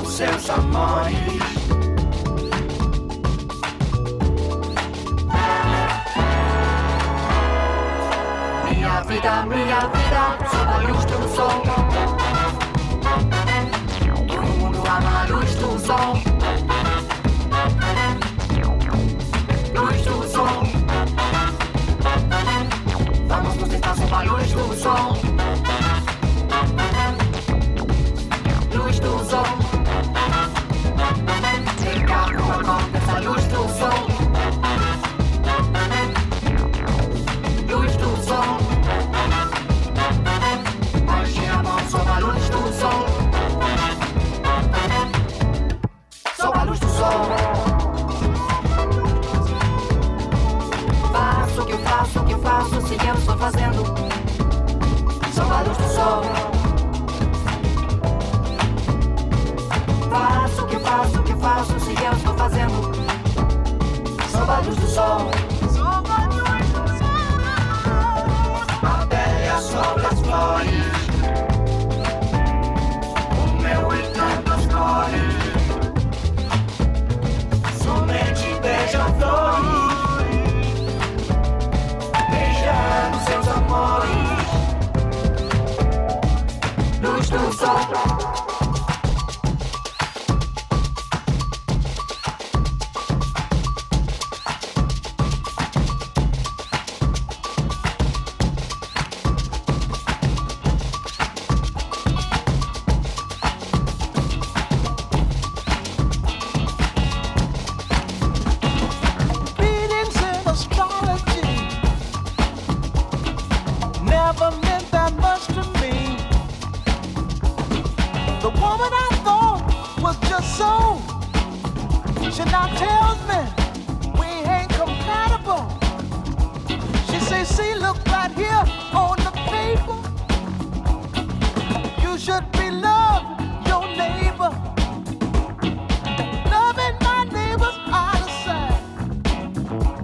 dos seus amores. Minha vida, minha vida, sob a luz do sol. Todo mundo ama a luz do sol. fazendo sob do sol. Faço o que faço, o que faço, se eu estou fazendo sob a luz do sol. A pele sobre as flores. O meu e tantas. Somente beija-flor. moich. Dusz, dusz, never meant that much to me. The woman I thought was just so, she now tells me we ain't compatible. She says, "See, look right here on the paper. You should be loving your neighbor. Loving my neighbor's opposite.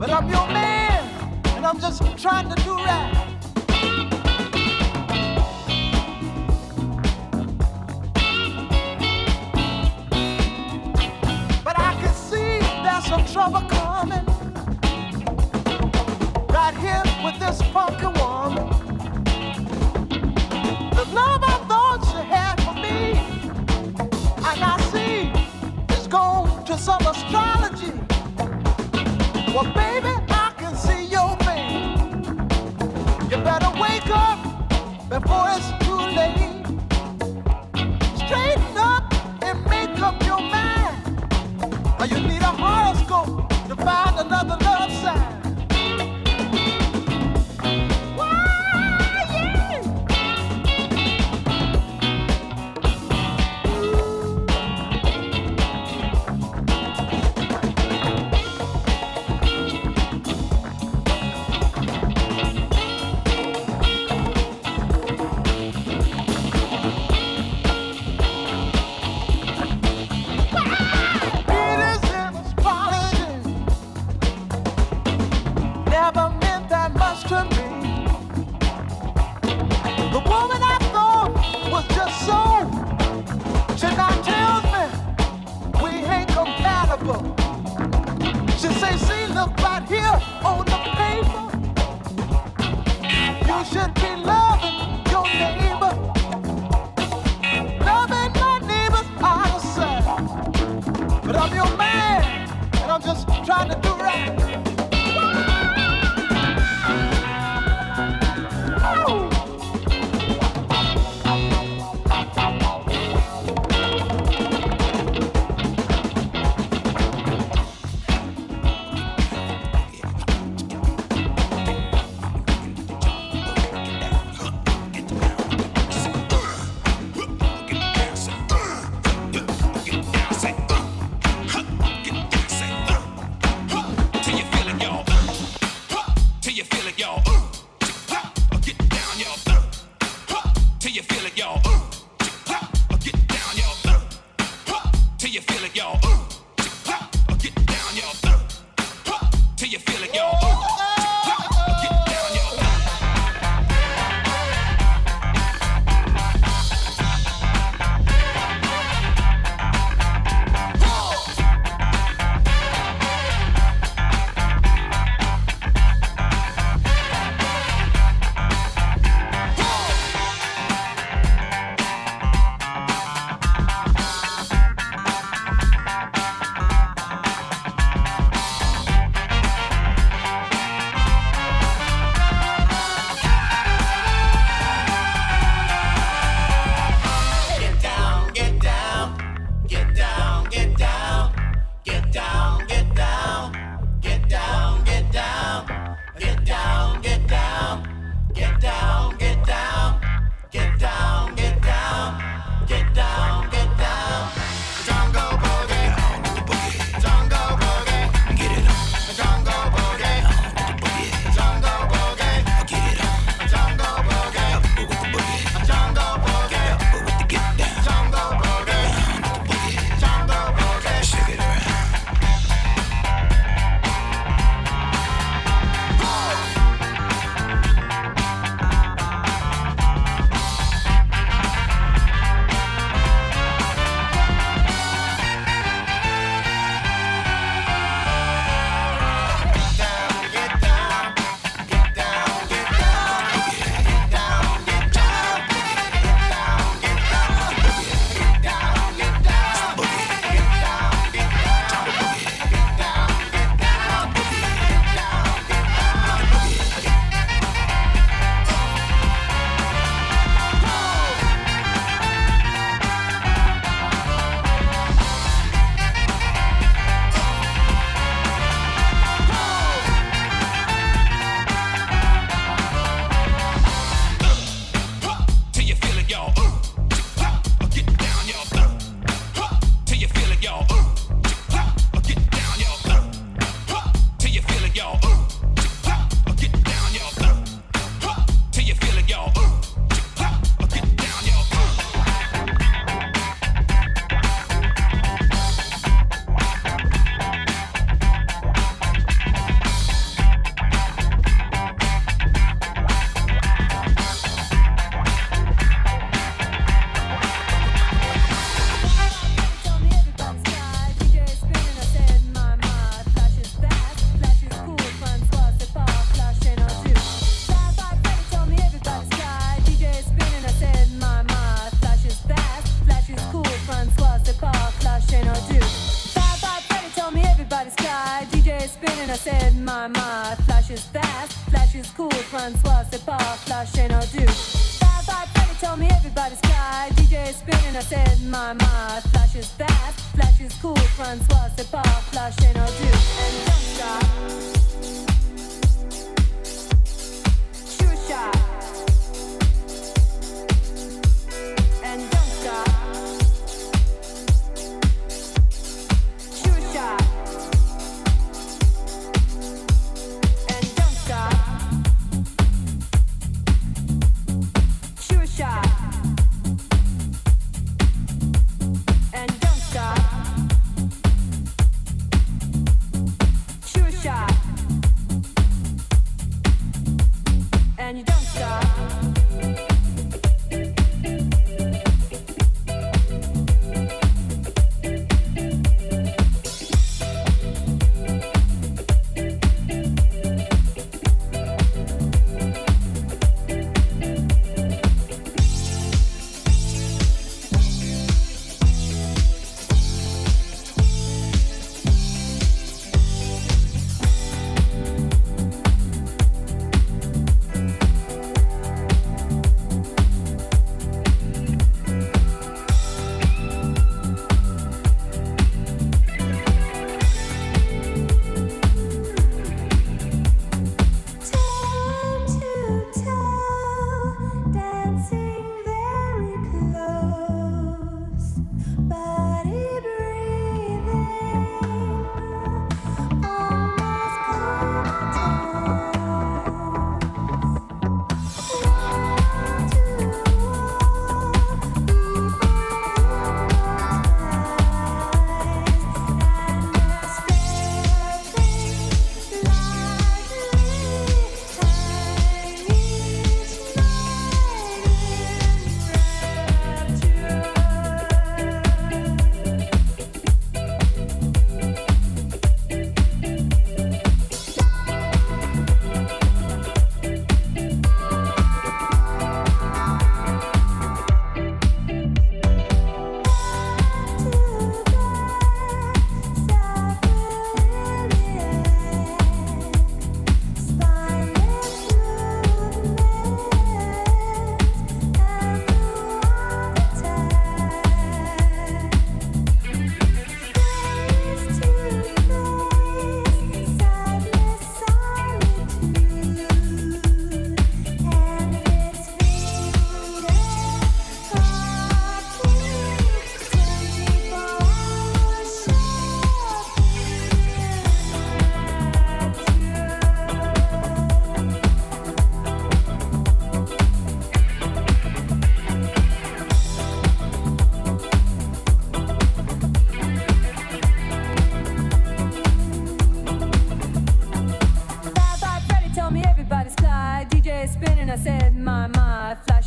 But I'm your man, and I'm just trying to do right. Right here with this funky woman. The love I thought she had for me, see is gone to some astrology. Well, baby, I can see your face. You better wake up before it's too late. horoscope.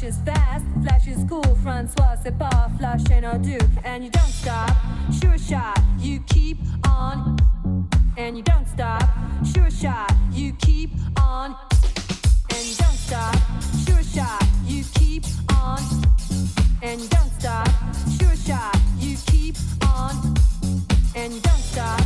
My, flash is fast, flash is cool. Francois, c'est pas flash and a duke. And you don't stop, sure shot, you keep on. And you don't stop, sure shot, you keep on. And you don't stop, sure shot, you keep on. And you don't stop, sure shot, you keep on. And you don't stop,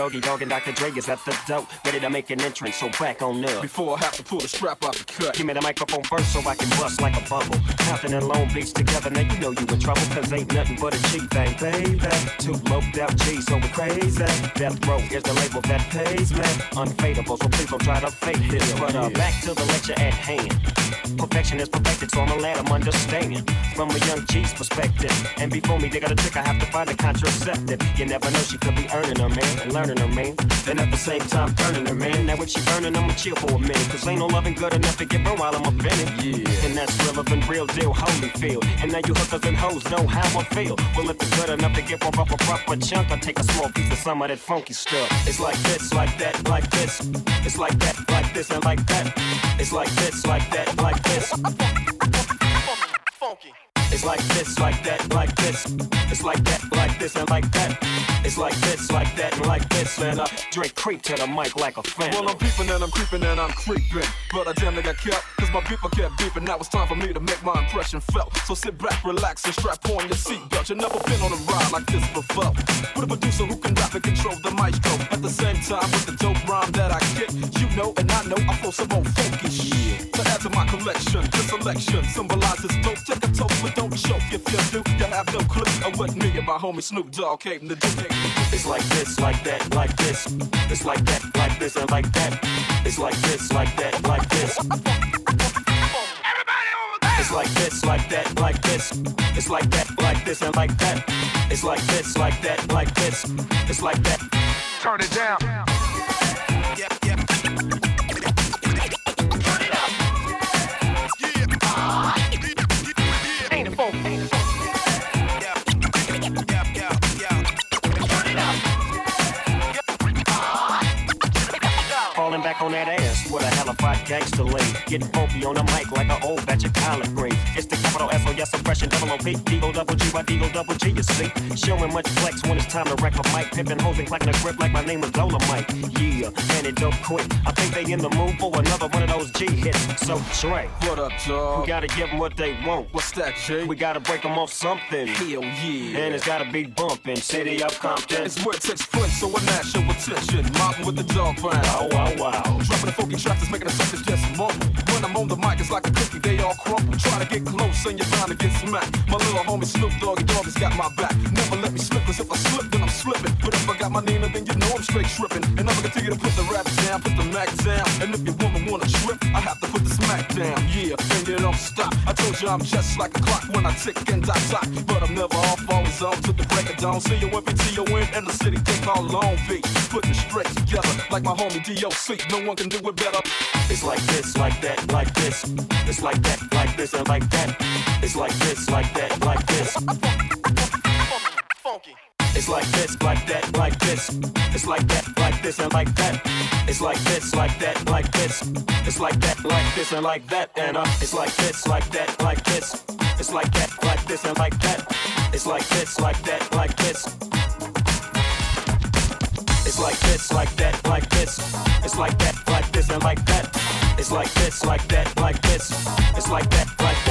Doggy Dogg and Dr. Dre is at the door, ready to make an entrance. So back on up. Before I have to pull the strap off the cut. Give me the microphone first so I can bust like a bubble. Compton and Long Beach together, now you know you in trouble, cause ain't nothing but a G thing, baby. Two loped out G's, so we crazy. Death Row is the label that pays me. Unfadable, so please don't try to fake this. But uh, back to the lecture at hand. Perfection is perfected, so I'm gonna let 'em understand. From a young G's perspective. And before me, they got a trick, I have to find a contraceptive. You never know, she could be earning her man and learning her man. And at the same time, turning her man. Now, if she burning, I'ma chill for a minute. Cause ain't no loving good enough to get burned while I'm up in it. Yeah. And that's relevant, real deal, holy feel. And now you hookers and hoes know how I feel. Well, if it's good enough to get one off a proper chunk, I take a small piece of some of that funky stuff. It's like this, like that, like this. It's like that, like this, and like that. It's like this, like that, like this. Funky. It's like this, like that, like this. It's like that, like this, and like that. It's like this, like that, and like this. And I drink creep to the mic like a fan. Well, I'm peeping and I'm creeping and I'm creeping. But I damn near got kept, cause my beeper kept beeping. Now it's time for me to make my impression felt. So sit back, relax, and strap on your seatbelt. You've never been on a ride like this before. With a producer who can rap and control the maestro. At the same time, with the dope rhyme that I kick. You know, and I know I flow some old funky shit. To add to my collection, the selection symbolizes dope. Take a toast, but don't. If you do, you have no clue of what me and my homie Snoop Dogg came to do. It's like this, like that, like this. It's like that, like this, and like that. It's like this, like that, like this. It's like this, like that, like this. It's like that, like this, and like that. It's like this, like that, like this. It's like that. Turn it down. Ain't gangster lean. Getting funky on the mic like an old batch of collard greens. It's the capital S O S oppression, double O P, D-O double G, Y D-O double G, you see. Showing much flex when it's time to wreck a mic. Pimping hoes and clacking a grip like my name was Dolomite. Yeah, and it don't quit. I think they in the mood for another one of those G hits. So Dre, What up, dog? we gotta give them what they want. What's that, Jay? We gotta break them off something. Hell yeah. And it's gotta be bumping. City of Compton. It's where it takes place, so I national attention. Mobbing with the dog pound. Wow, wow, wow. Dropping the funky tracks that's making breaking the suckers just mumble. When I'm on the mic, it's like a cookie, they all crumble. Try to get close and you're bound to get smacked. My little homie Snoop Doggy Dogg has got my back. Never let me slip, cause if I slip, then I'm slipping. But if I got my Nina, then you know I'm straight tripping. And I'm gonna continue to put the raps down, put the Mac down. And if your woman wanna trip, I have to put the smack down. Yeah, and it don't stop. I told you I'm just like a clock when I tick and I talk. But I'm never off, always on to the break of dawn. See you when PTON in the city, they call Long Beach. Putting straight together like my homie DOC. No one can do it better. It's like this, like that, like this. It's like that, like this, and like that. It's like this, like that, like this. Funky. It's like this, like that, like this. It's like that, like this, and like that. It's like this, like that, like this. It's like that, like this, and like that. And uh, it's like this, like that, like this. It's like that, like this, and like that. It's like this, like that, like this. It's like this, like that, like this. It's like that, like this, and like that. It's like this, like that, like this. It's like that, like this.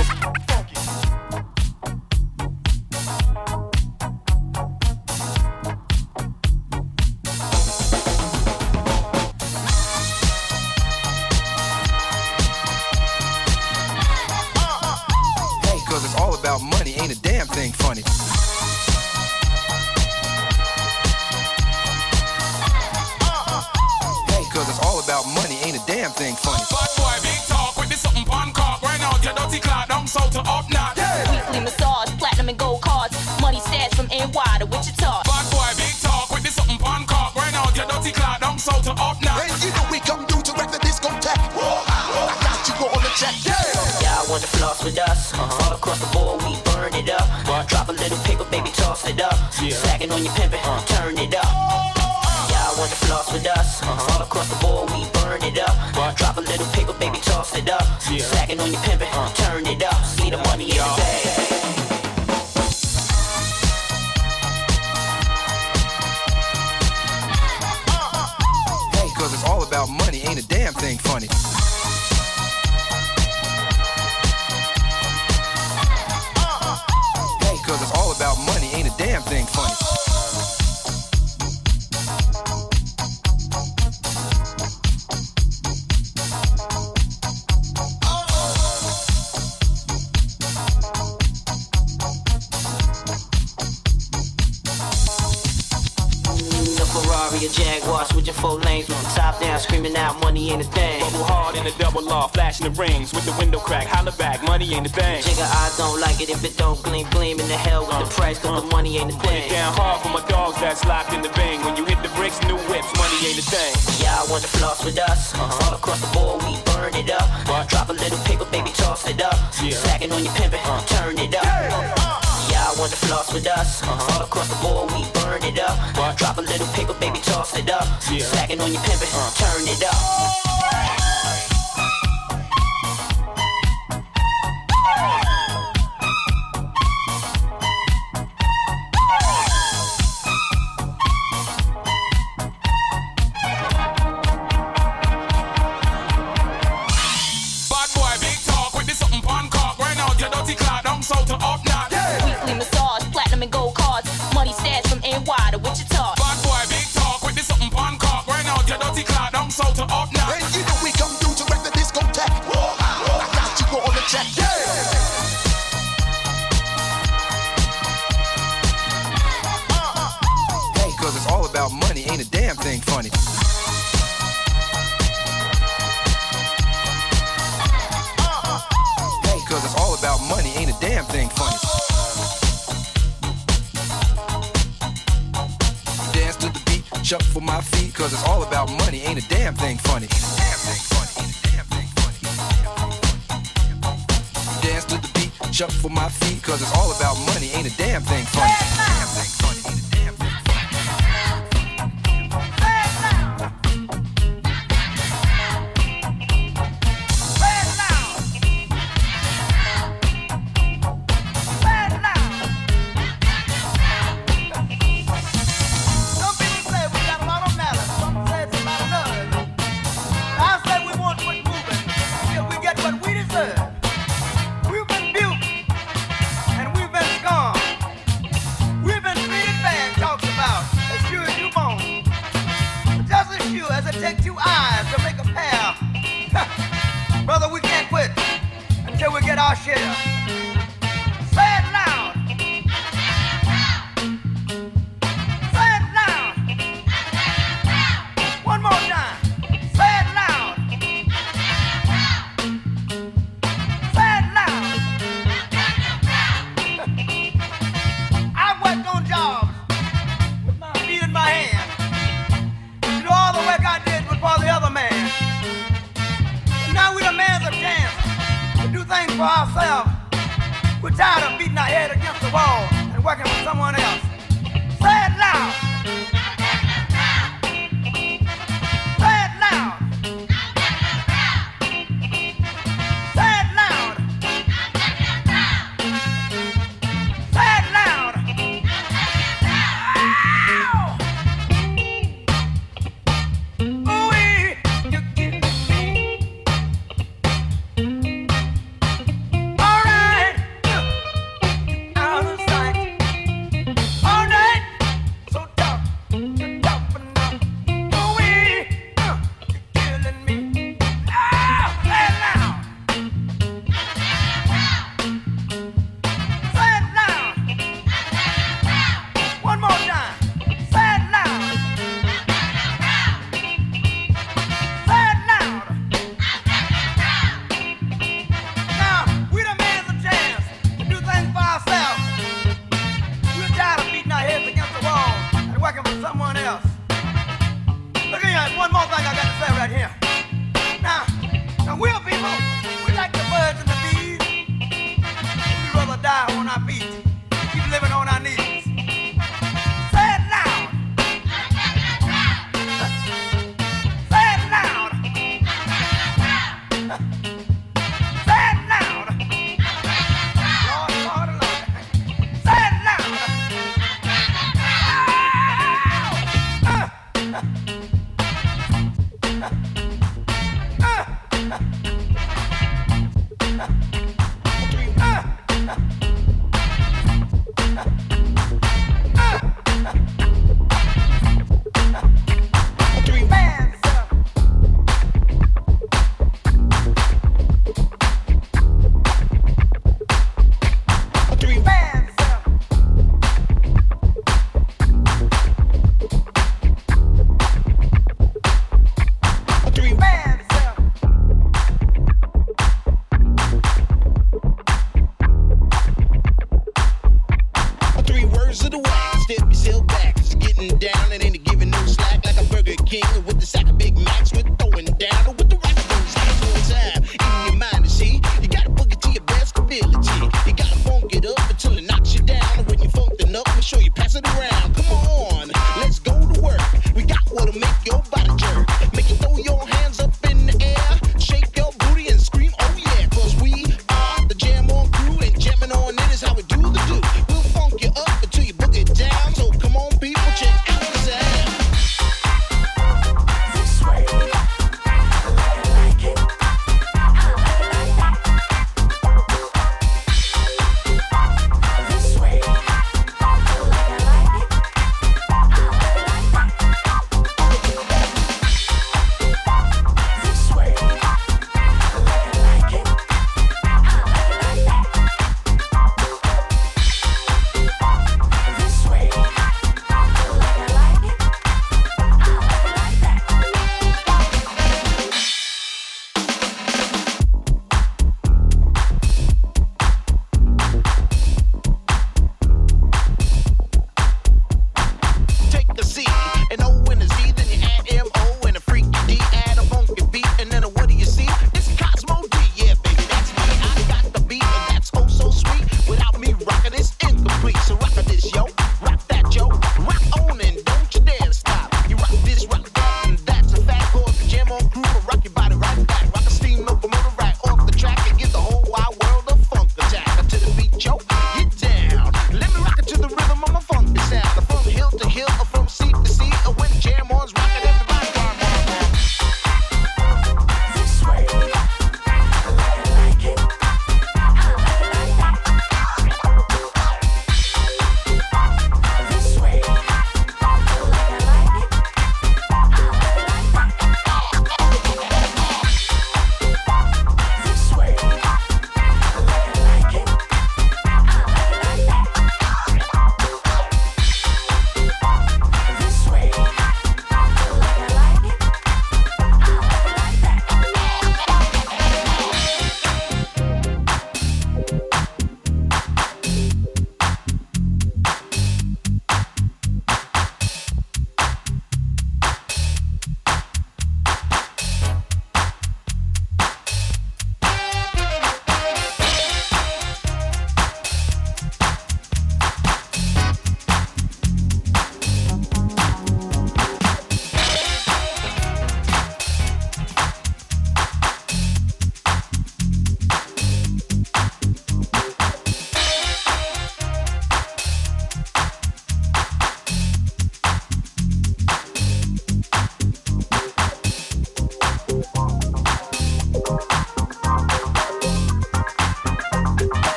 It up. Sagging on your pimpin', uh. turn it up. Y'all want to floss with us? Uh-huh. All across the board, we burn it up. Drop a little paper, baby, toss it up. Sagging on your pimpin', uh. turn it up. Ferrari, a Jaguar, switching four lanes with the top down, screaming out money ain't a thing. Bubble hard in the double law, flashing the rings with the window crack. Holla back, money ain't a thing. Jigga, I don't like it if it don't gleam, gleam in the hell with the uh, price, cause the uh. money ain't a Put it down hard for my dogs that's locked in the bang. When you hit the bricks, new whips, money ain't a thing. Y'all want to floss with us? Uh-huh. All across the board, we burn it up. Drop a little paper, baby, toss it up. Slacking on your pimpin', uh. turn it up. Y'all want to floss with us? All across the board, we burn it up. Drop a little paper, baby, toss it up. Slacking on your pimpin', uh. turn it up.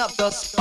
Up the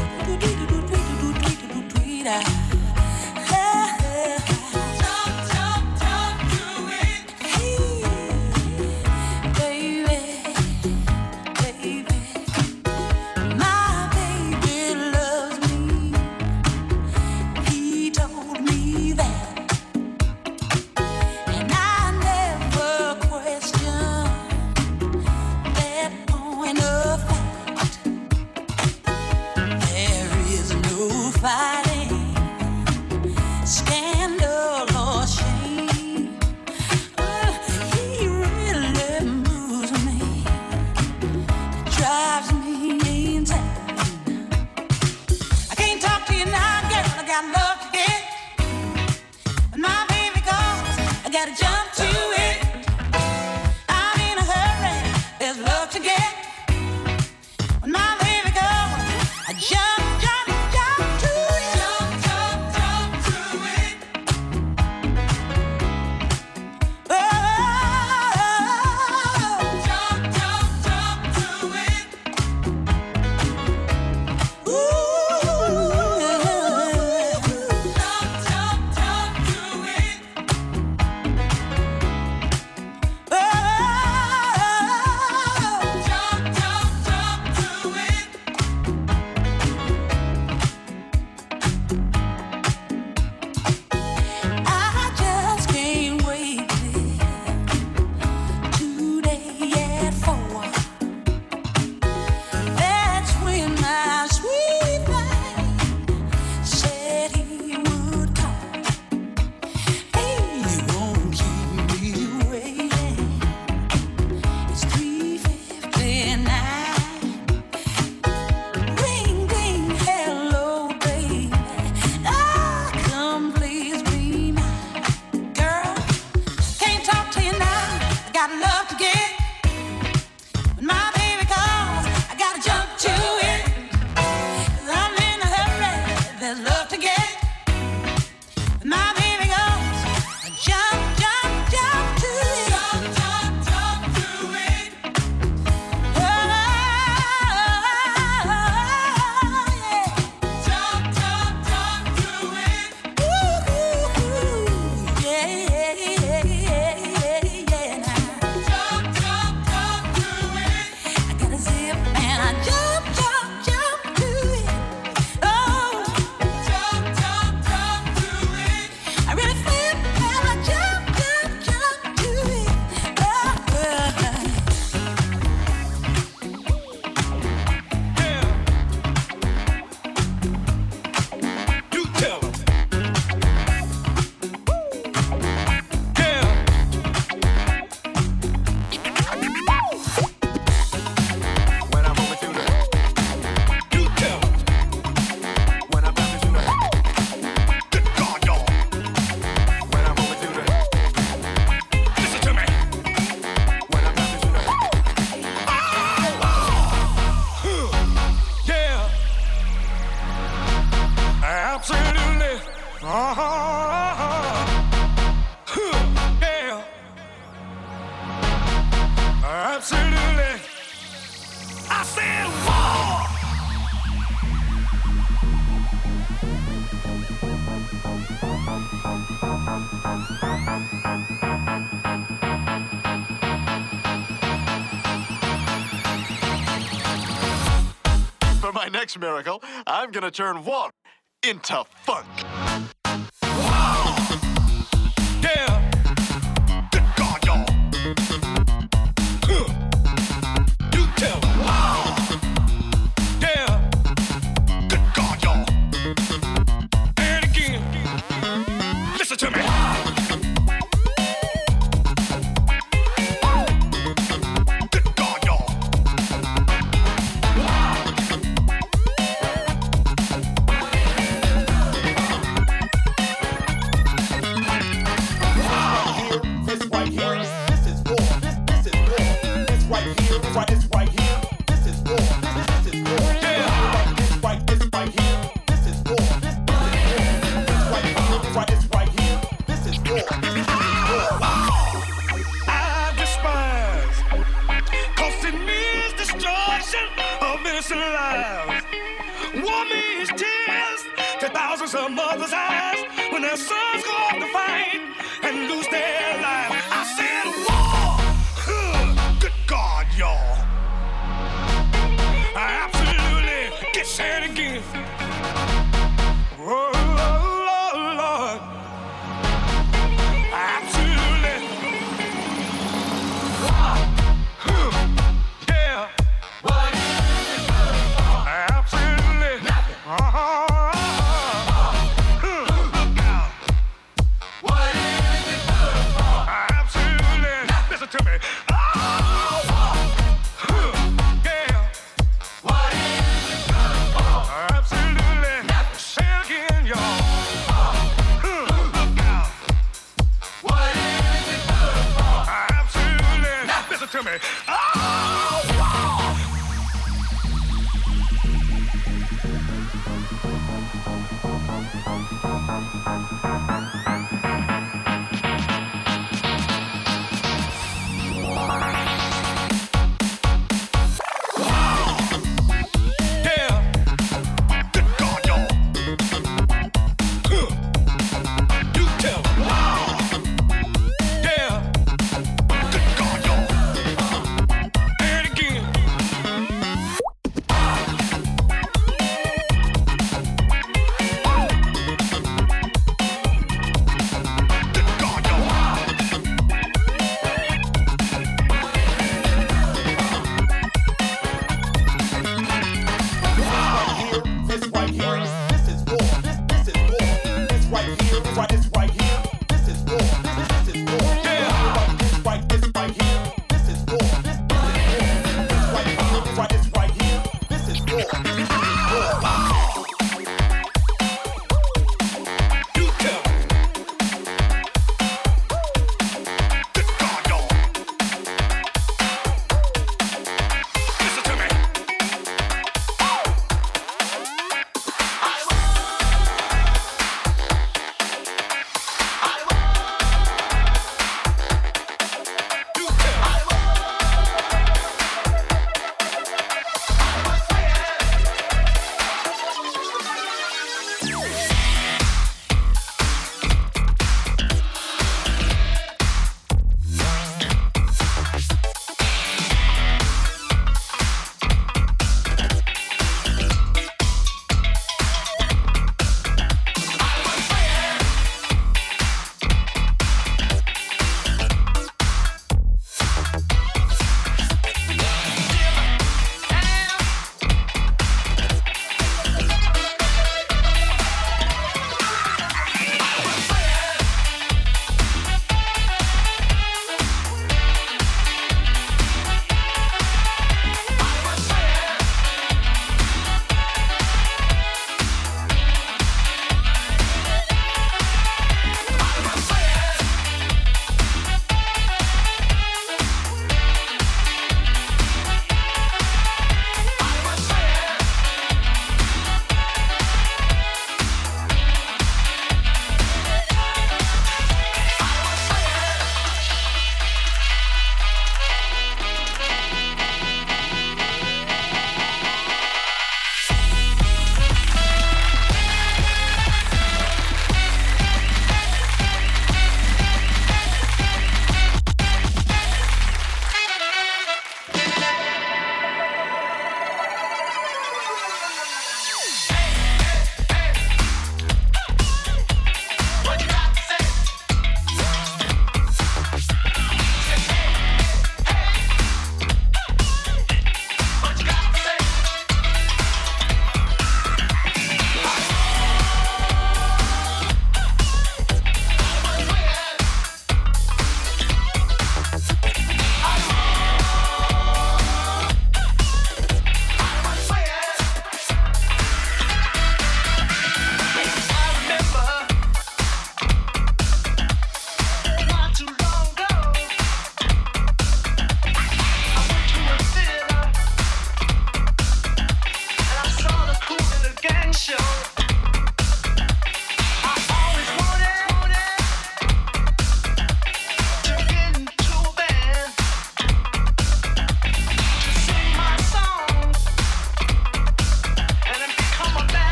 spot. Next miracle, I'm gonna turn water into funk.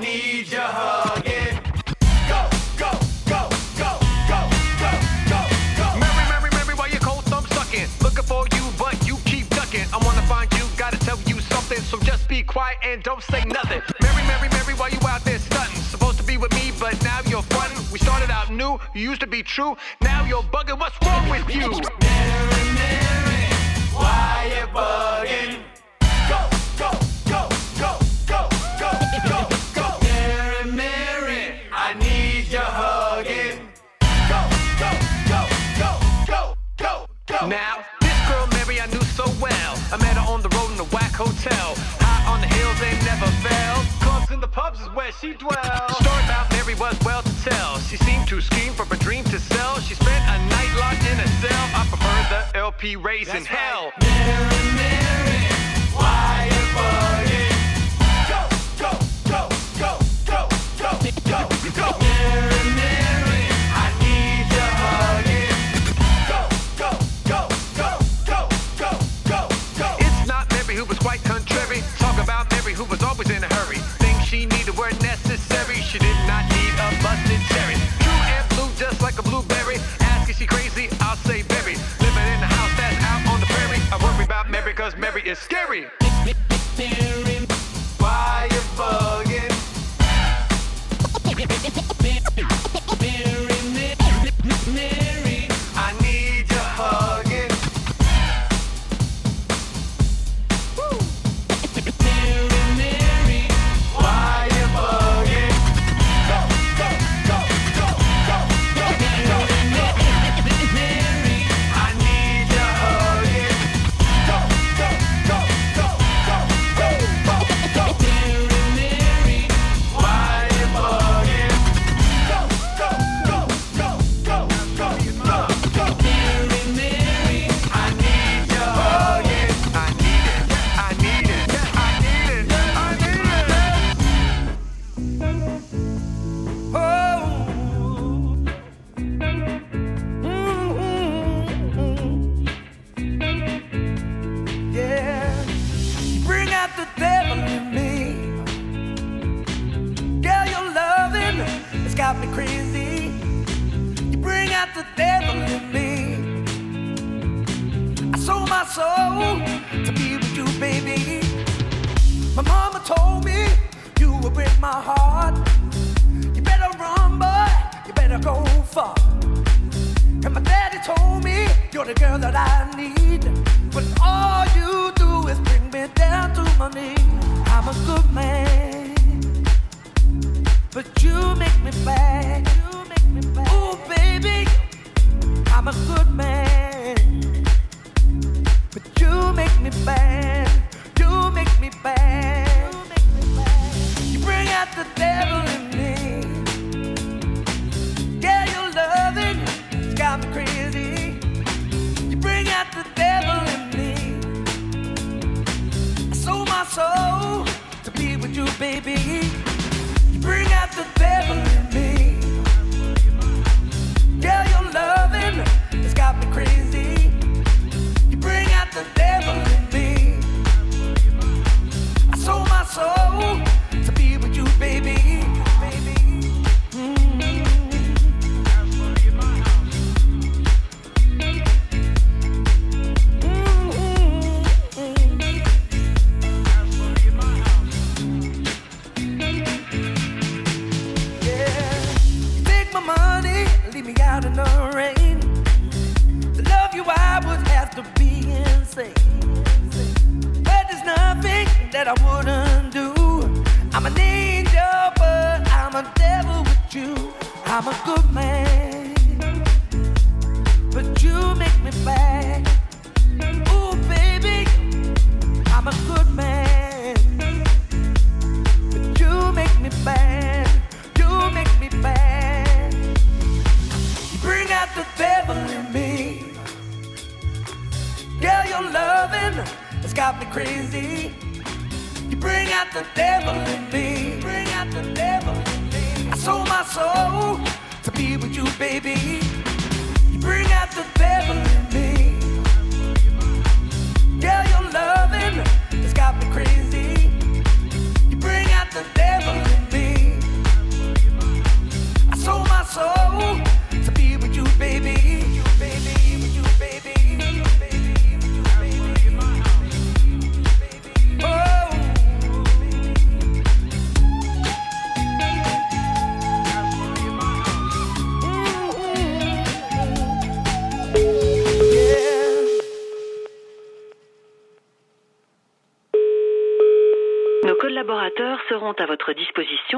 need your hugging. Go, go, go, go, go, go, go, go. Mary, Mary, Mary, why you cold thumb sucking? Looking for you, but you keep ducking. I wanna find you, gotta tell you something, so just be quiet and don't say nothing. Mary, Mary, Mary, why you out there stunting? Supposed to be with me, but now you're fronting. We started out new, you used to be true, now you're bugging. What's wrong with you? Mary, Mary, why you bugging? she dwell. Story about Mary was well to tell. She seemed to scheme for a dream to sell. She spent a night locked in a cell. I prefer the LP raising right. hell. Mary, Mary. Scary.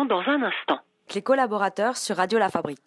Dans un instant. Les collaborateurs sur Radio La Fabrique.